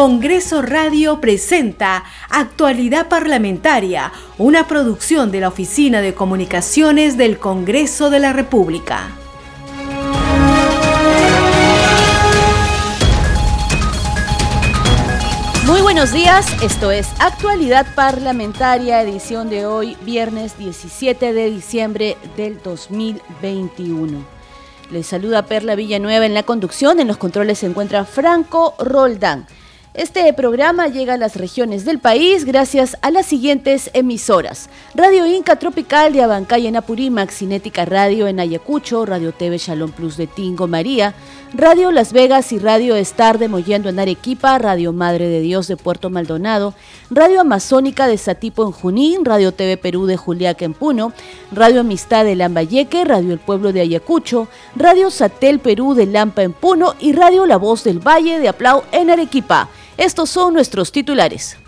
Congreso Radio presenta Actualidad Parlamentaria, una producción de la Oficina de Comunicaciones del Congreso de la República. Muy buenos días, esto es Actualidad Parlamentaria, edición de hoy, viernes 17 de diciembre del 2021. Les saluda Perla Villanueva en la conducción, en los controles se encuentra Franco Roldán. Este programa llega a las regiones del país gracias a las siguientes emisoras. Radio Inca Tropical de Abancay en Apurímac, Cinética Radio en Ayacucho, Radio TV Shalom Plus de Tingo María, Radio Las Vegas y Radio Star de Mollendo en Arequipa, Radio Madre de Dios de Puerto Maldonado, Radio Amazónica de Satipo en Junín, Radio TV Perú de Juliaca en Puno, Radio Amistad de Lambayeque, Radio El Pueblo de Ayacucho, Radio Satel Perú de Lampa en Puno y Radio La Voz del Valle de Aplau en Arequipa. Estos son nuestros titulares.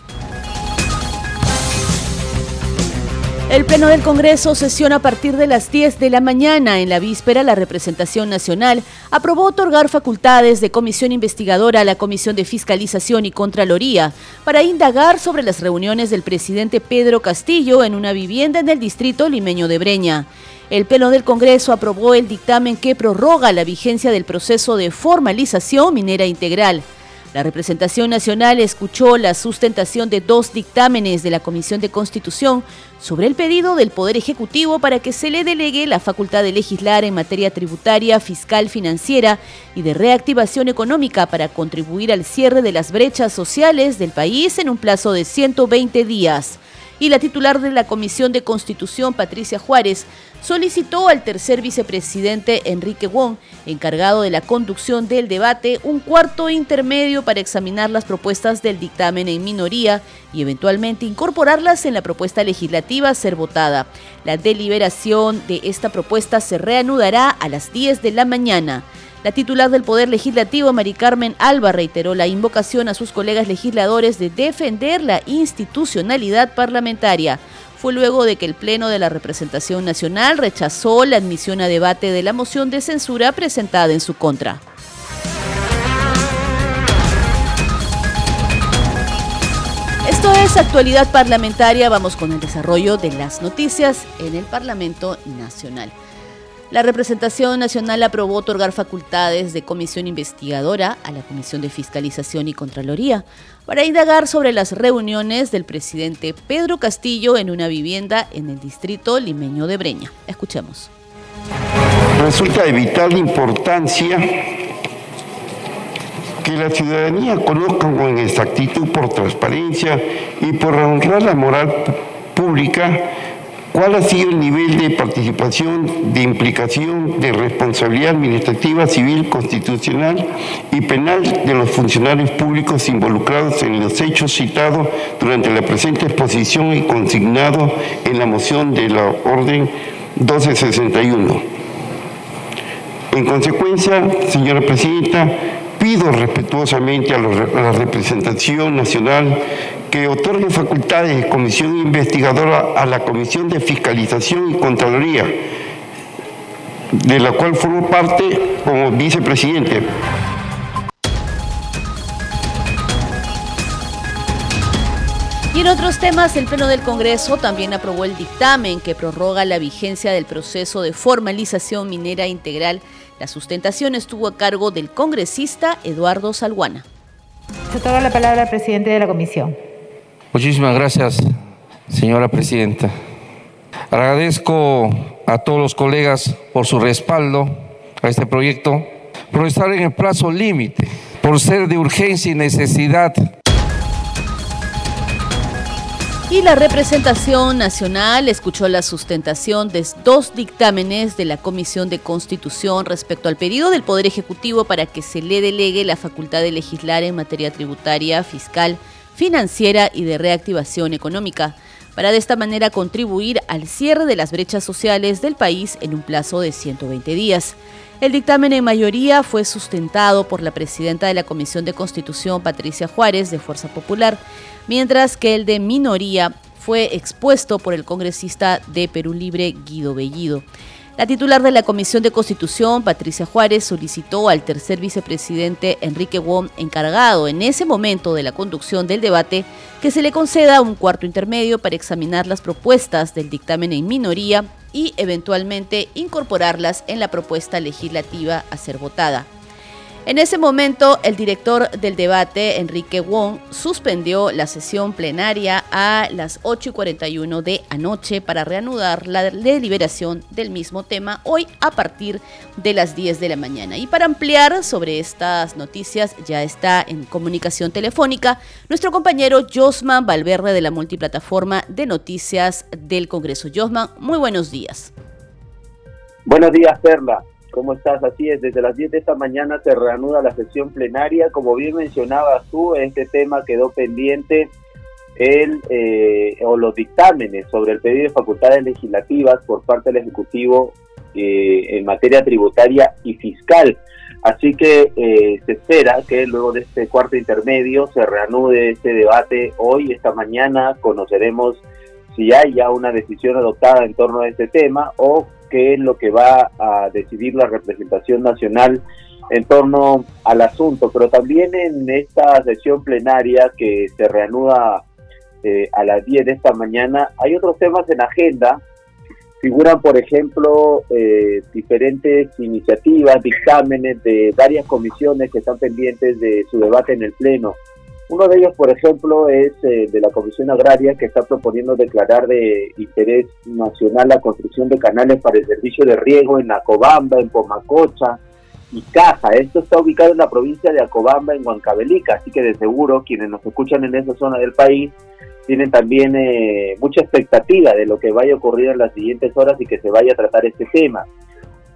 El Pleno del Congreso sesiona a partir de las 10 de la mañana. En la víspera, la representación nacional aprobó otorgar facultades de comisión investigadora a la Comisión de Fiscalización y Contraloría para indagar sobre las reuniones del presidente Pedro Castillo en una vivienda en el distrito limeño de Breña. El Pleno del Congreso aprobó el dictamen que prorroga la vigencia del proceso de formalización minera integral. La representación nacional escuchó la sustentación de dos dictámenes de la Comisión de Constitución sobre el pedido del Poder Ejecutivo para que se le delegue la facultad de legislar en materia tributaria, fiscal, financiera y de reactivación económica para contribuir al cierre de las brechas sociales del país en un plazo de 120 días y la titular de la Comisión de Constitución, Patricia Juárez, solicitó al tercer vicepresidente Enrique Wong, encargado de la conducción del debate, un cuarto intermedio para examinar las propuestas del dictamen en minoría y eventualmente incorporarlas en la propuesta legislativa a ser votada. La deliberación de esta propuesta se reanudará a las 10 de la mañana. La titular del Poder Legislativo, Mari Carmen Alba, reiteró la invocación a sus colegas legisladores de defender la institucionalidad parlamentaria. Fue luego de que el Pleno de la Representación Nacional rechazó la admisión a debate de la moción de censura presentada en su contra. Esto es actualidad parlamentaria. Vamos con el desarrollo de las noticias en el Parlamento Nacional. La representación nacional aprobó otorgar facultades de comisión investigadora a la Comisión de Fiscalización y Contraloría para indagar sobre las reuniones del presidente Pedro Castillo en una vivienda en el distrito limeño de Breña. Escuchemos. Resulta de vital importancia que la ciudadanía conozca con exactitud por transparencia y por honrar la moral pública ¿Cuál ha sido el nivel de participación, de implicación, de responsabilidad administrativa, civil, constitucional y penal de los funcionarios públicos involucrados en los hechos citados durante la presente exposición y consignado en la moción de la Orden 1261? En consecuencia, señora Presidenta, pido respetuosamente a la representación nacional que otorgue facultades de comisión investigadora a la Comisión de Fiscalización y Contraloría, de la cual formo parte como vicepresidente. Y en otros temas, el Pleno del Congreso también aprobó el dictamen que prorroga la vigencia del proceso de formalización minera integral. La sustentación estuvo a cargo del congresista Eduardo Salguana. Se toca la palabra al presidente de la comisión. Muchísimas gracias, señora presidenta. Agradezco a todos los colegas por su respaldo a este proyecto, por estar en el plazo límite, por ser de urgencia y necesidad. Y la representación nacional escuchó la sustentación de dos dictámenes de la Comisión de Constitución respecto al pedido del Poder Ejecutivo para que se le delegue la facultad de legislar en materia tributaria, fiscal, financiera y de reactivación económica, para de esta manera contribuir al cierre de las brechas sociales del país en un plazo de 120 días. El dictamen en mayoría fue sustentado por la presidenta de la Comisión de Constitución, Patricia Juárez, de Fuerza Popular, mientras que el de minoría fue expuesto por el congresista de Perú Libre, Guido Bellido. La titular de la Comisión de Constitución, Patricia Juárez, solicitó al tercer vicepresidente Enrique Wong, encargado en ese momento de la conducción del debate, que se le conceda un cuarto intermedio para examinar las propuestas del dictamen en minoría y eventualmente incorporarlas en la propuesta legislativa a ser votada. En ese momento, el director del debate, Enrique Wong, suspendió la sesión plenaria a las 8 y 41 de anoche para reanudar la deliberación del mismo tema hoy a partir de las 10 de la mañana. Y para ampliar sobre estas noticias, ya está en comunicación telefónica nuestro compañero Josman Valverde de la multiplataforma de noticias del Congreso. Josman, muy buenos días. Buenos días, Perla. ¿Cómo estás? Así es, desde las 10 de esta mañana se reanuda la sesión plenaria. Como bien mencionabas tú, este tema quedó pendiente el, eh, o los dictámenes sobre el pedido de facultades legislativas por parte del Ejecutivo eh, en materia tributaria y fiscal. Así que eh, se espera que luego de este cuarto intermedio se reanude este debate hoy, esta mañana, conoceremos si hay ya una decisión adoptada en torno a este tema o qué es lo que va a decidir la representación nacional en torno al asunto, pero también en esta sesión plenaria que se reanuda eh, a las 10 de esta mañana, hay otros temas en agenda. Figuran, por ejemplo, eh, diferentes iniciativas, dictámenes de varias comisiones que están pendientes de su debate en el Pleno. Uno de ellos, por ejemplo, es eh, de la Comisión Agraria que está proponiendo declarar de interés nacional la construcción de canales para el servicio de riego en Acobamba, en Pomacocha y Caja. Esto está ubicado en la provincia de Acobamba, en Huancavelica, así que de seguro quienes nos escuchan en esa zona del país tienen también eh, mucha expectativa de lo que vaya a ocurrir en las siguientes horas y que se vaya a tratar este tema.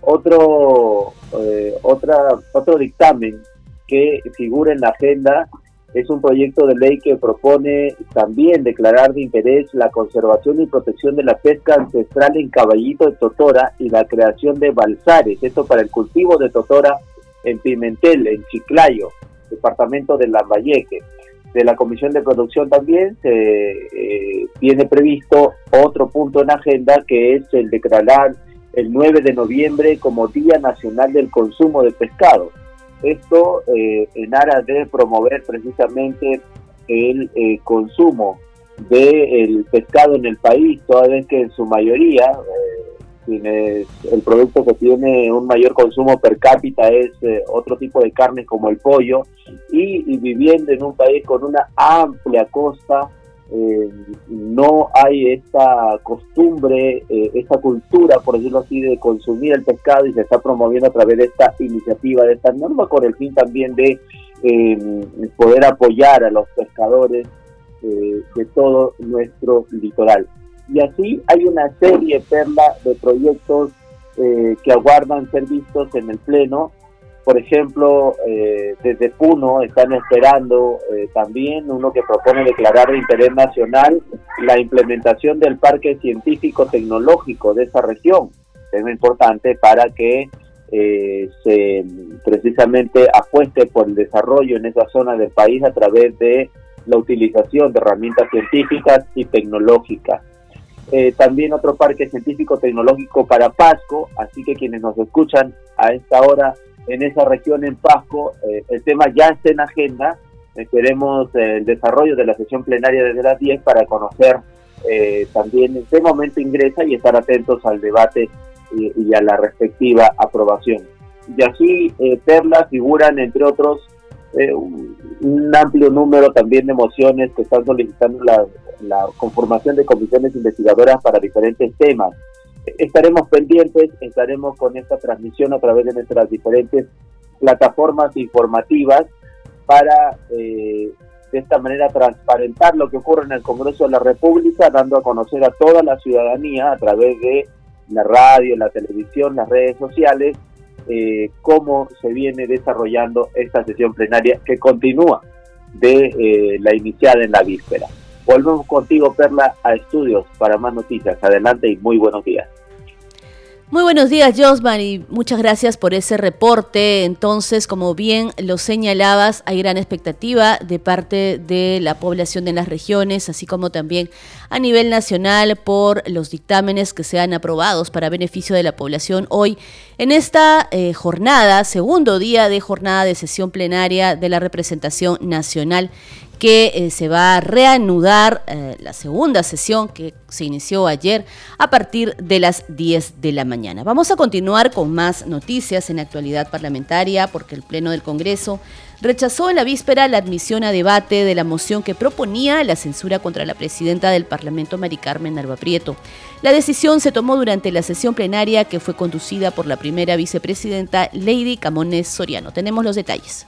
Otro, eh, otra, otro dictamen que figura en la agenda es un proyecto de ley que propone también declarar de interés la conservación y protección de la pesca ancestral en caballito de totora y la creación de balsares, esto para el cultivo de totora en Pimentel, en Chiclayo, departamento de Lambayeque. De la Comisión de Producción también se eh, tiene previsto otro punto en agenda que es el declarar el 9 de noviembre como Día Nacional del Consumo de Pescado esto eh, en aras de promover precisamente el eh, consumo del pescado en el país, toda vez que en su mayoría eh, el producto que tiene un mayor consumo per cápita es otro tipo de carne como el pollo y, viviendo en un país con una amplia costa eh, no hay esta costumbre, eh, esta cultura, por decirlo así, de consumir el pescado y se está promoviendo a través de esta iniciativa, de esta norma, con el fin también de eh, poder apoyar a los pescadores de todo nuestro litoral. Y así hay una serie, Perla, de proyectos que aguardan ser vistos en el Pleno por ejemplo, eh, desde Puno están esperando eh, también uno que propone declarar de interés nacional la implementación del parque científico tecnológico de esa región. Es muy importante para que eh, se precisamente apueste por el desarrollo en esa zona del país a través de la utilización de herramientas científicas y tecnológicas. también otro parque científico tecnológico para Pasco, así que quienes nos escuchan a esta hora en esa región en Pasco. Eh, el tema ya está en agenda. Esperemos el desarrollo de la sesión plenaria desde las 10 para conocer eh, también en qué momento ingresa y estar atentos al debate y, a la respectiva aprobación. Y así, eh, Perla, figuran, entre otros, un, amplio número también de mociones que están solicitando la conformación de comisiones investigadoras para diferentes temas estaremos pendientes, estaremos con esta transmisión a través de nuestras diferentes plataformas informativas para eh, de esta manera transparentar lo que ocurre en el Congreso de la República, dando a conocer a toda la ciudadanía a través de la radio, la televisión, las redes sociales, eh, cómo se viene desarrollando esta sesión plenaria que continúa de eh, la iniciada en la víspera. Volvemos contigo, Perla, a estudios para más noticias. Adelante y muy buenos días. Muy buenos días, Josman, y muchas gracias por ese reporte. Entonces, como bien lo señalabas, hay gran expectativa de parte de la población de las regiones, así como también a nivel nacional por los dictámenes que sean aprobados para beneficio de la población hoy en esta eh, jornada, segundo día de jornada de sesión plenaria de la representación nacional que eh, se va a reanudar eh, la segunda sesión que se inició ayer a partir de las 10 de la mañana. Vamos a continuar con más noticias en actualidad parlamentaria porque el Pleno del Congreso rechazó en la víspera la admisión a debate de la moción que proponía la censura contra la presidenta del Parlamento, Mari Carmen Alba Prieto. La decisión se tomó durante la sesión plenaria que fue conducida por la primera vicepresidenta Lady Camones Soriano. Tenemos los detalles.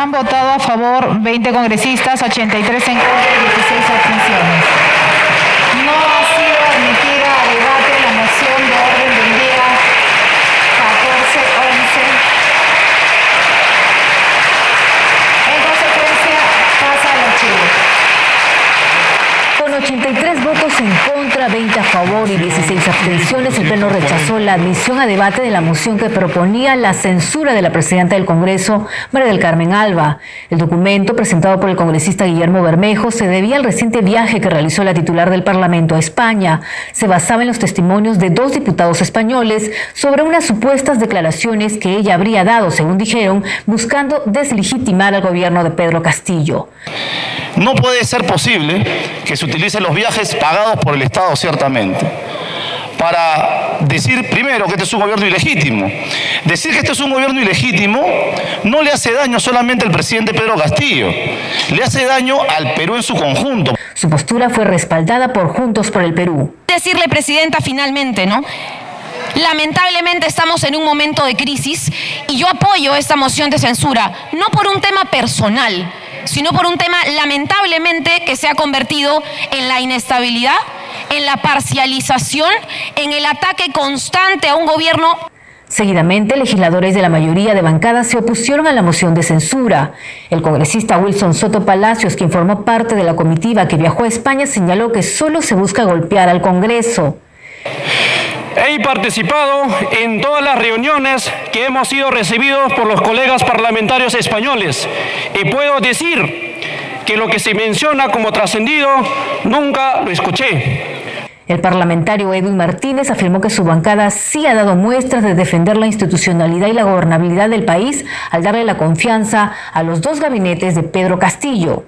Han votado a favor 20 congresistas, 83 en contra y 16 abstenciones. No ha sido admitida a debate la moción de orden del día 1411. En consecuencia, pasa al archivo. Con 83 votos en contra, 20 a favor y 16 abstenciones, el La admisión a debate de la moción que proponía la censura de la presidenta del Congreso, María del Carmen Alba. El documento, presentado por el congresista Guillermo Bermejo, se debía al reciente viaje que realizó la titular del Parlamento a España. Se basaba en los testimonios de dos diputados españoles sobre unas supuestas declaraciones que ella habría dado, según dijeron, buscando deslegitimar al gobierno de Pedro Castillo. No puede ser posible que se utilicen los viajes pagados por el Estado, ciertamente, para decir primero que este es un gobierno ilegítimo. Decir que este es un gobierno ilegítimo no le hace daño solamente al presidente Pedro Castillo, le hace daño al Perú en su conjunto. Su postura fue respaldada por Juntos por el Perú. Decirle, Presidenta, finalmente, ¿no? Lamentablemente estamos en un momento de crisis y yo apoyo esta moción de censura, no por un tema personal, sino por un tema lamentablemente que se ha convertido en la inestabilidad, en la parcialización, en el ataque constante a un gobierno Seguidamente, legisladores de la mayoría de bancadas se opusieron a la moción de censura. El congresista Wilson Soto Palacios, quien formó parte de la comitiva que viajó a España, señaló que solo se busca golpear al Congreso. He participado en todas las reuniones que hemos sido recibidos por los colegas parlamentarios españoles y puedo decir que lo que se menciona como trascendido nunca lo escuché. El parlamentario Edwin Martínez afirmó que su bancada sí ha dado muestras de defender la institucionalidad y la gobernabilidad del país al darle la confianza a los dos gabinetes de Pedro Castillo.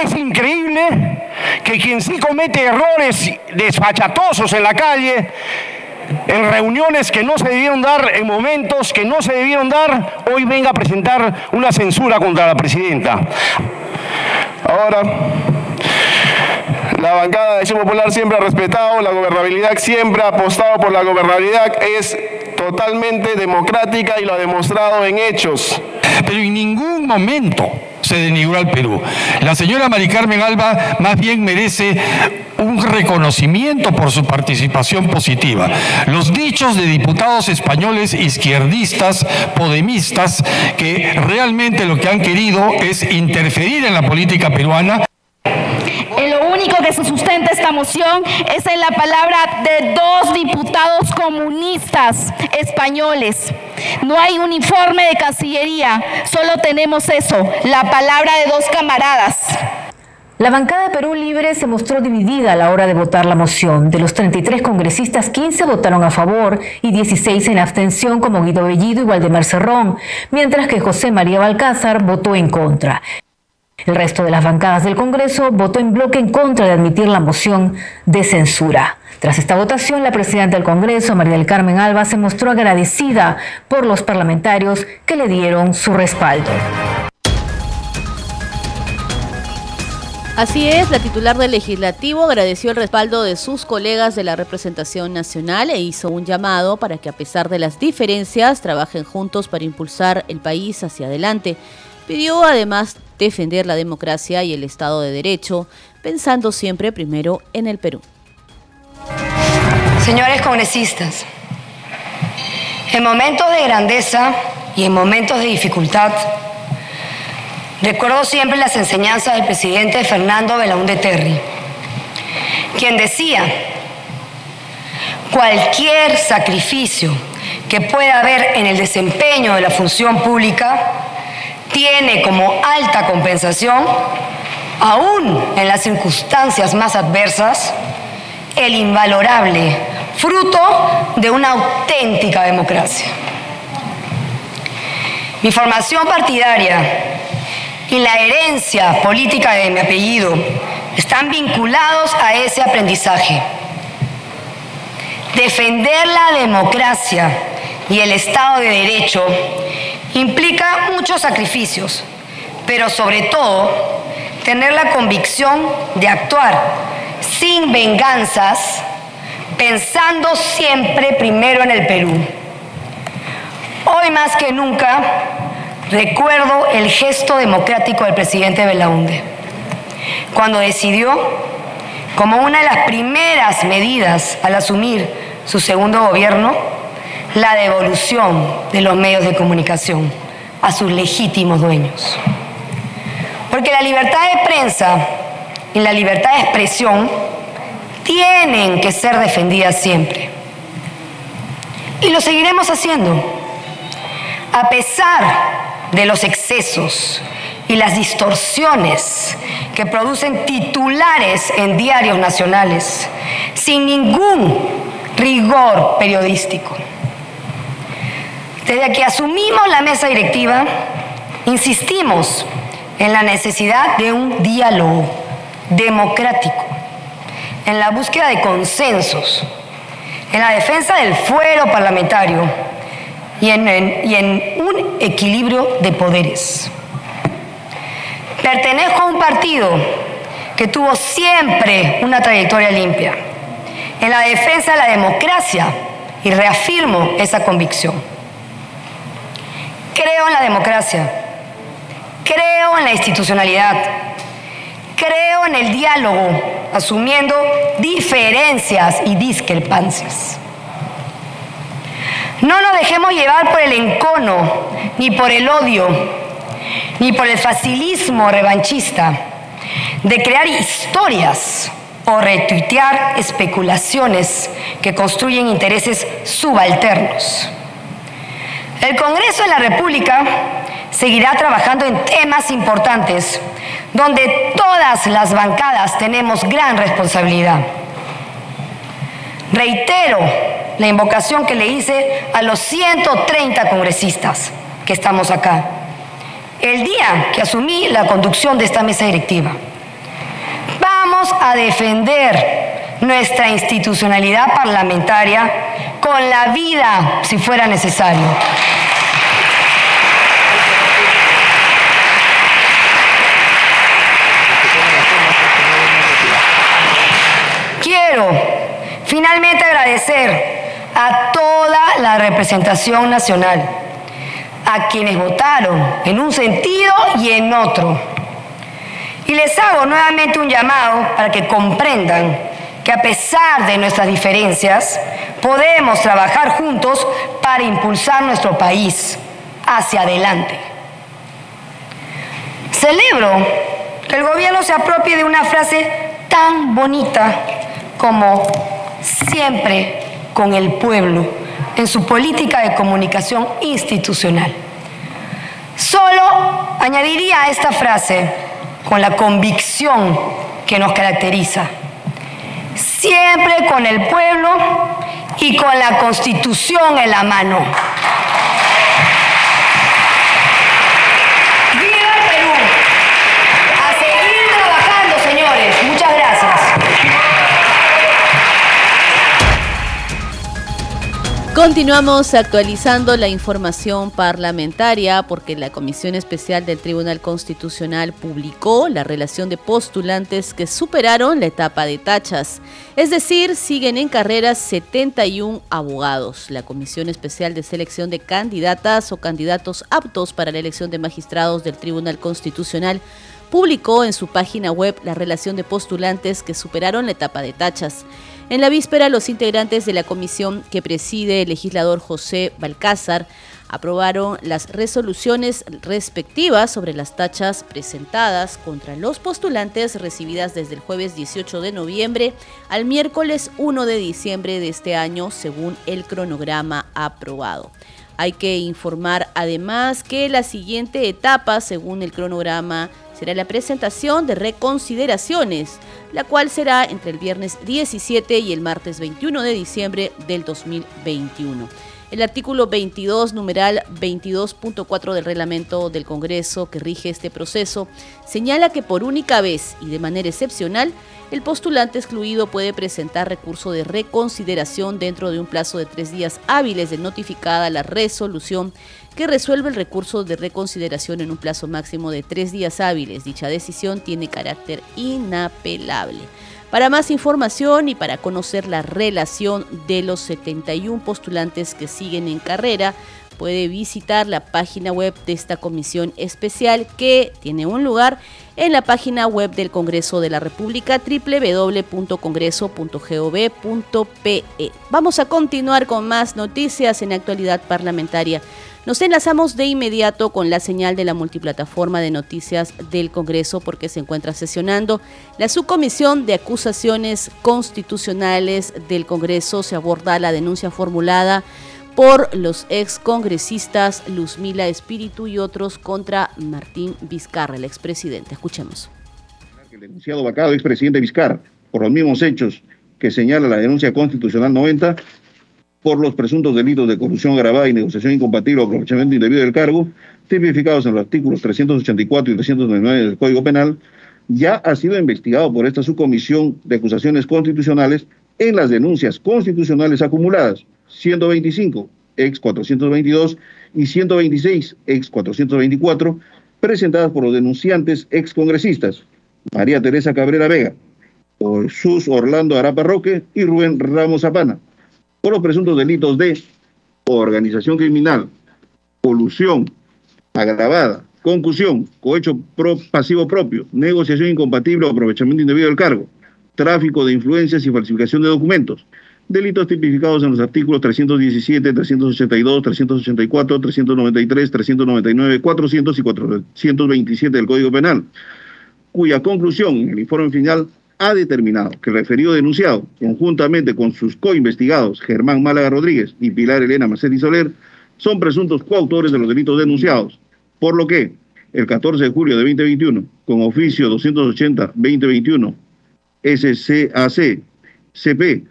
Es increíble que quien sí comete errores desfachatosos en la calle en reuniones que no se debieron dar, en momentos que no se debieron dar, hoy venga a presentar una censura contra la presidenta. Ahora, la bancada de Acción Popular siempre ha respetado la gobernabilidad, siempre ha apostado por la gobernabilidad, es totalmente democrática y lo ha demostrado en hechos. Pero en ningún momento se denigró al Perú. La señora Mari Carmen Alba más bien merece un reconocimiento por su participación positiva. Los dichos de diputados españoles izquierdistas, podemistas, que realmente lo que han querido es interferir en la política peruana, lo único que se sustenta esta moción es en la palabra de dos diputados comunistas españoles. No hay uniforme de Cancillería, solo tenemos eso, la palabra de dos camaradas. La bancada de Perú Libre se mostró dividida a la hora de votar la moción. De los 33 congresistas, 15 votaron a favor y 16 en abstención, como Guido Bellido y Waldemar Cerrón, mientras que José María Balcázar votó en contra. El resto de las bancadas del Congreso votó en bloque en contra de admitir la moción de censura. Tras esta votación, la presidenta del Congreso, María del Carmen Alba, se mostró agradecida por los parlamentarios que le dieron su respaldo. Así es, la titular del legislativo agradeció el respaldo de sus colegas de la representación nacional e hizo un llamado para que a pesar de las diferencias trabajen juntos para impulsar el país hacia adelante. Pidió además defender la democracia y el Estado de Derecho, pensando siempre primero en el Perú. Señores congresistas, en momentos de grandeza y en momentos de dificultad, Recuerdo siempre las enseñanzas del presidente Fernando Belaúnde Terry, quien decía, cualquier sacrificio que pueda haber en el desempeño de la función pública tiene como alta compensación, aún en las circunstancias más adversas, el invalorable fruto de una auténtica democracia. Mi formación partidaria y la herencia política de mi apellido están vinculados a ese aprendizaje. Defender la democracia y el Estado de Derecho implica muchos sacrificios, pero sobre todo tener la convicción de actuar sin venganzas, pensando siempre primero en el Perú. Hoy más que nunca recuerdo el gesto democrático del presidente Belaunde, cuando decidió, como una de las primeras medidas al asumir su segundo gobierno, la devolución de los medios de comunicación a sus legítimos dueños. Porque la libertad de prensa y la libertad de expresión tienen que ser defendidas siempre. Y lo seguiremos haciendo. A pesar de los excesos y las distorsiones que producen titulares en diarios nacionales, sin ningún rigor periodístico. Desde que asumimos la mesa directiva, insistimos en la necesidad de un diálogo democrático, en la búsqueda de consensos, en la defensa del fuero parlamentario y en, un equilibrio de poderes. Pertenezco a un partido que tuvo siempre una trayectoria limpia en la defensa de la democracia y reafirmo esa convicción. Creo en la democracia, creo en la institucionalidad, creo en el diálogo, asumiendo diferencias y discrepancias. No nos dejemos llevar por el encono, ni por el odio, ni por el facilismo revanchista de crear historias o retuitear especulaciones que construyen intereses subalternos. El Congreso de la República seguirá trabajando en temas importantes donde todas las bancadas tenemos gran responsabilidad. Reitero la invocación que le hice a los 130 congresistas que estamos acá, el día que asumí la conducción de esta mesa directiva. Vamos a defender nuestra institucionalidad parlamentaria con la vida si fuera necesario. Quiero finalmente agradecer a toda la representación nacional, a quienes votaron en un sentido y en otro. Y les hago nuevamente un llamado para que comprendan que a pesar de nuestras diferencias, podemos trabajar juntos para impulsar nuestro país hacia adelante. Celebro que el gobierno se apropie de una frase tan bonita como siempre con el pueblo en su política de comunicación institucional. Solo añadiría a esta frase con la convicción que nos caracteriza siempre con el pueblo y con la constitución en la mano. Continuamos actualizando la información parlamentaria porque la Comisión Especial del Tribunal Constitucional publicó la relación de postulantes que superaron la etapa de tachas. Es decir, siguen en carreras 71 abogados. La Comisión Especial de Selección de Candidatas o Candidatos aptos para la elección de magistrados del Tribunal Constitucional publicó en su página web la relación de postulantes que superaron la etapa de tachas. En la víspera, los integrantes de la comisión que preside el legislador José Balcázar aprobaron las resoluciones respectivas sobre las tachas presentadas contra los postulantes recibidas desde el jueves 18 de noviembre al miércoles 1 de diciembre de este año, según el cronograma aprobado. Hay que informar además que la siguiente etapa, según el cronograma, será la presentación de reconsideraciones, la cual será entre el viernes 17 y el martes 21 de diciembre del 2021. El artículo 22, numeral 22.4 del reglamento del Congreso que rige este proceso, señala que por única vez y de manera excepcional, el postulante excluido puede presentar recurso de reconsideración dentro de un plazo de tres días hábiles de notificada la resolución que resuelve el recurso de reconsideración en un plazo máximo de tres días hábiles. Dicha decisión tiene carácter inapelable. Para más información y para conocer la relación de los 71 postulantes que siguen en carrera, puede visitar la página web de esta comisión especial que tiene un lugar en la página web del Congreso de la República www.congreso.gov.pe. Vamos a continuar con más noticias en actualidad parlamentaria. Nos enlazamos de inmediato con la señal de la multiplataforma de noticias del Congreso porque se encuentra sesionando la subcomisión de acusaciones constitucionales del Congreso. Se aborda la denuncia formulada por los ex congresistas Luzmila Espíritu y otros contra Martín Vizcarra, el expresidente. Escuchemos. El denunciado vacado expresidente Vizcarra, por los mismos hechos que señala la denuncia constitucional 90, por los presuntos delitos de corrupción agravada y negociación incompatible o aprovechamiento indebido del cargo, tipificados en los artículos 384 y 399 del Código Penal, ya ha sido investigado por esta subcomisión de acusaciones constitucionales en las denuncias constitucionales acumuladas, 125, ex 422, y 126, ex 424, presentadas por los denunciantes ex congresistas María Teresa Cabrera Vega, Jesús Orlando Arapa Roque y Rubén Ramos Zapana por los presuntos delitos de organización criminal, colusión agravada, concusión, cohecho pasivo propio, negociación incompatible o aprovechamiento indebido del cargo, tráfico de influencias y falsificación de documentos, delitos tipificados en los artículos 317, 382, 384, 393, 399, 400 y 427 del Código Penal, cuya conclusión en el informe final ha determinado que el referido denunciado, conjuntamente con sus coinvestigados Germán Málaga Rodríguez y Pilar Elena Macetti Soler, son presuntos coautores de los delitos denunciados, por lo que el 14 de julio de 2021, con oficio 280-2021, SCAC, CP,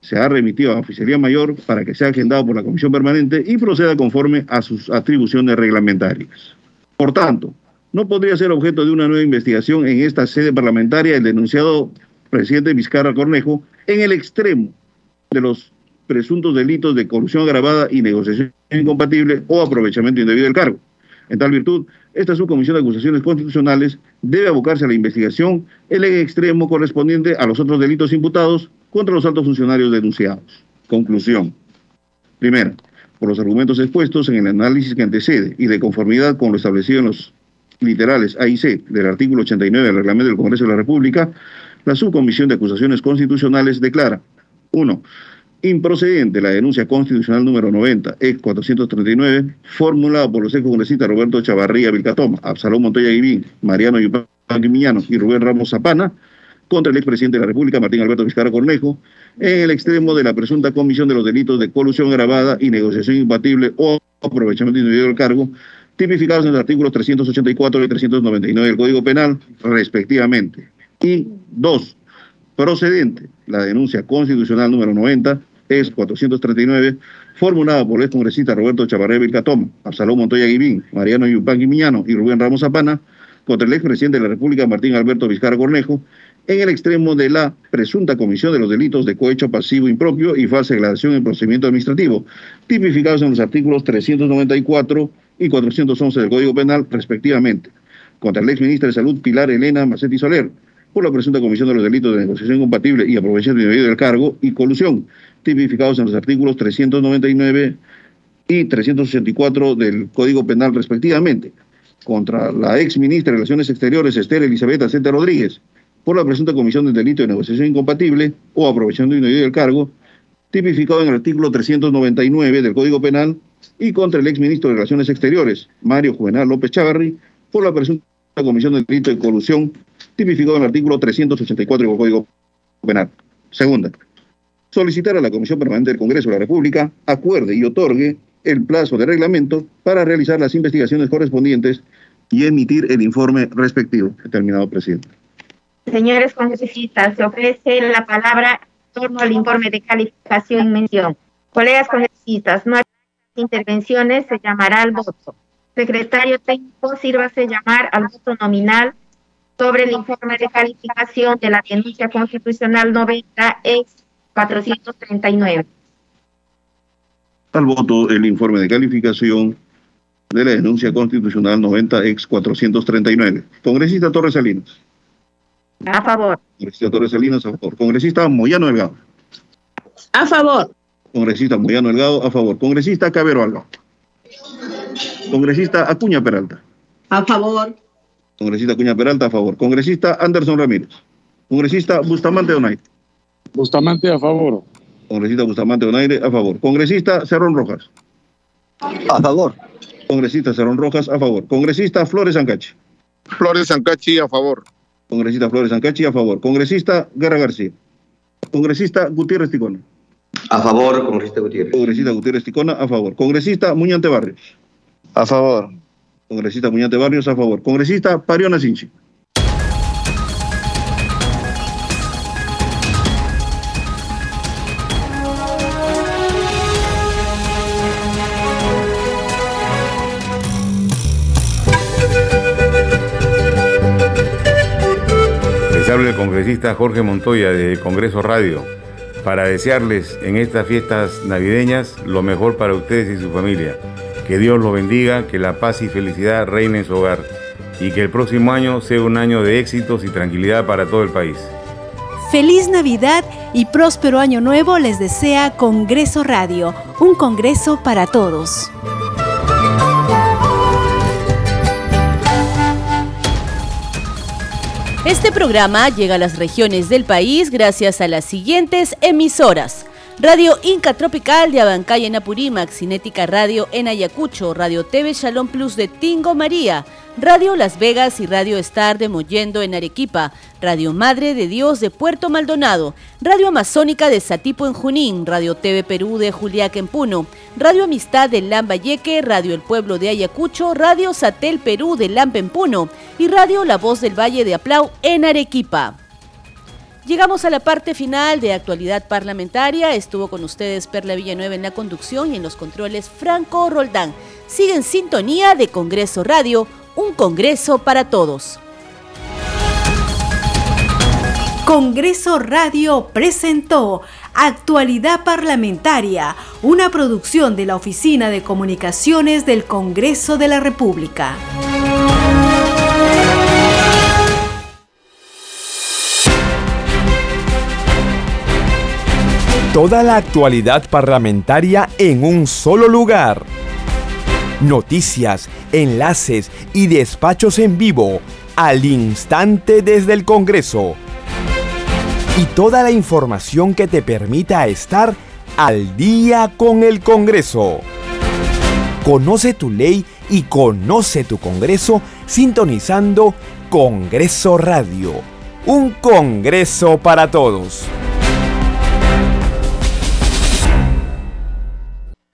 se ha remitido a la Oficialía Mayor para que sea agendado por la Comisión Permanente y proceda conforme a sus atribuciones reglamentarias. Por tanto, no podría ser objeto de una nueva investigación en esta sede parlamentaria el denunciado presidente Vizcarra Cornejo en el extremo de los presuntos delitos de corrupción agravada y negociación incompatible o aprovechamiento indebido del cargo. En tal virtud, esta subcomisión de acusaciones constitucionales debe abocarse a la investigación en el extremo correspondiente a los otros delitos imputados contra los altos funcionarios denunciados. Conclusión. Primero, por los argumentos expuestos en el análisis que antecede y de conformidad con lo establecido en los literales A y C del artículo 89 del reglamento del Congreso de la República, la Subcomisión de Acusaciones Constitucionales declara 1. Improcedente la denuncia constitucional número 90, ex 439, formulada por los ex congresistas Roberto Chavarría Vilcatoma, Absalón Montoya Guivín, Mariano Yupanqui Miñano y Rubén Ramos Zapana, contra el expresidente de la República, Martín Alberto Vizcarra Cornejo, en el extremo de la presunta comisión de los delitos de colusión agravada y negociación incompatible o aprovechamiento individual del cargo, tipificados en los artículos 384 y 399 del Código Penal, respectivamente. Y dos, procedente, la denuncia constitucional número 90, es 439, formulada por el congresista Roberto Chavarré Vilcatoma, Absalón Montoya Guivín, Mariano Yupanqui Miñano y Rubén Ramos Zapana, contra el expresidente de la República, Martín Alberto Vizcarra Cornejo, en el extremo de la presunta comisión de los delitos de cohecho pasivo impropio y falsa declaración en procedimiento administrativo, tipificados en los artículos 394 y 411 del Código Penal, respectivamente, contra el exministra de Salud Pilar Elena Macetti Soler, por la presunta comisión de los delitos de negociación incompatible y aprovechamiento indebido del cargo y colusión, tipificados en los artículos 399 y 384 del Código Penal, respectivamente, contra la exministra de Relaciones Exteriores Esther Elizabeth Acete Rodríguez, por la presunta comisión del delito de negociación incompatible o aprovechamiento indebido del cargo, tipificado en el artículo 399 del Código Penal y contra el exministro de Relaciones Exteriores, Mario Juvenal López Chavarri, por la presunta comisión del delito de colusión tipificado en el artículo 384 del Código Penal. Segunda, solicitar a la Comisión Permanente del Congreso de la República acuerde y otorgue el plazo de reglamento para realizar las investigaciones correspondientes y emitir el informe respectivo. Terminado, presidente. Señores congresistas, se ofrece la palabra en torno al informe de calificación y mención. Colegas congresistas, no hay intervenciones, se llamará al voto. Secretario técnico, sírvase llamar al voto nominal sobre el informe de calificación de la denuncia constitucional 90 ex 439. Al voto el informe de calificación de la denuncia constitucional 90 ex 439. Congresista Torres Salinas. A favor. Congresista Torres Salinas, a favor. Congresista Moyano Delgado. A favor. Congresista Moyano Delgado, a favor. Congresista Cabero Alba. Congresista Acuña Peralta. A favor. Congresista Acuña Peralta, a favor. Congresista Anderson Ramírez. Congresista Bustamante Donaire. Bustamante, a favor. Congresista Bustamante Donaire, a favor. Congresista Cerrón Rojas. A favor. Congresista Cerrón Rojas, a favor. Congresista Flores Ancachi. Flores Ancachi, a favor. Congresista Flores Ancachi, a favor. Congresista Guerra García. Congresista Gutiérrez Ticona. A favor, congresista Gutiérrez. Congresista Gutiérrez Ticona, a favor. Congresista Muñante Barrios. A favor. Congresista Muñante Barrios, a favor. Congresista Pariona Sinchi. El congresista Jorge Montoya de Congreso Radio para desearles en estas fiestas navideñas lo mejor para ustedes y su familia. Que Dios los bendiga, que la paz y felicidad reine en su hogar y que el próximo año sea un año de éxitos y tranquilidad para todo el país. Feliz Navidad y próspero año nuevo les desea Congreso Radio, un congreso para todos. Este programa llega a las regiones del país gracias a las siguientes emisoras. Radio Inca Tropical de Abancay en Apurímac, Cinética Radio en Ayacucho, Radio TV Shalom Plus de Tingo María, Radio Las Vegas y Radio Star de Mollendo en Arequipa, Radio Madre de Dios de Puerto Maldonado, Radio Amazónica de Satipo en Junín, Radio TV Perú de Juliaca en Puno, Radio Amistad de Lambayeque, Radio El Pueblo de Ayacucho, Radio Satel Perú de Lampa en Puno y Radio La Voz del Valle de Aplau en Arequipa. Llegamos a la parte final de actualidad parlamentaria. Estuvo con ustedes Perla Villanueva en la conducción y en los controles Franco Roldán. Sigue en sintonía de Congreso Radio, un Congreso para todos. Congreso Radio presentó Actualidad Parlamentaria, una producción de la Oficina de Comunicaciones del Congreso de la República. Toda la actualidad parlamentaria en un solo lugar. Noticias, enlaces y despachos en vivo al instante desde el Congreso. Y toda la información que te permita estar al día con el Congreso. Conoce tu ley y conoce tu Congreso sintonizando Congreso Radio. Un Congreso para todos.